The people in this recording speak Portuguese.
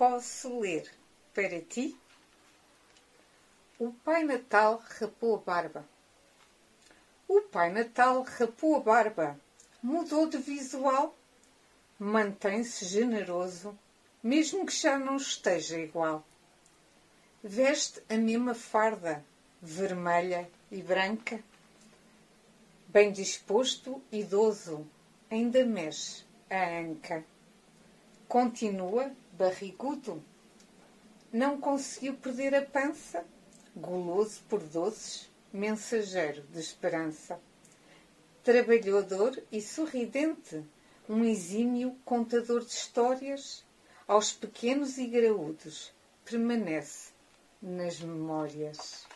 posso ler para ti? O Pai Natal rapou a barba. O Pai Natal rapou a barba. Mudou de visual. Mantém-se generoso, mesmo que já não esteja igual. Veste a mesma farda, vermelha e branca. Bem disposto, idoso, ainda mexe a anca. Continua barrigudo. Não conseguiu perder a pança, guloso por doces, mensageiro de esperança. Trabalhador e sorridente, um exímio contador de histórias, aos pequenos e graúdos, permanece nas memórias.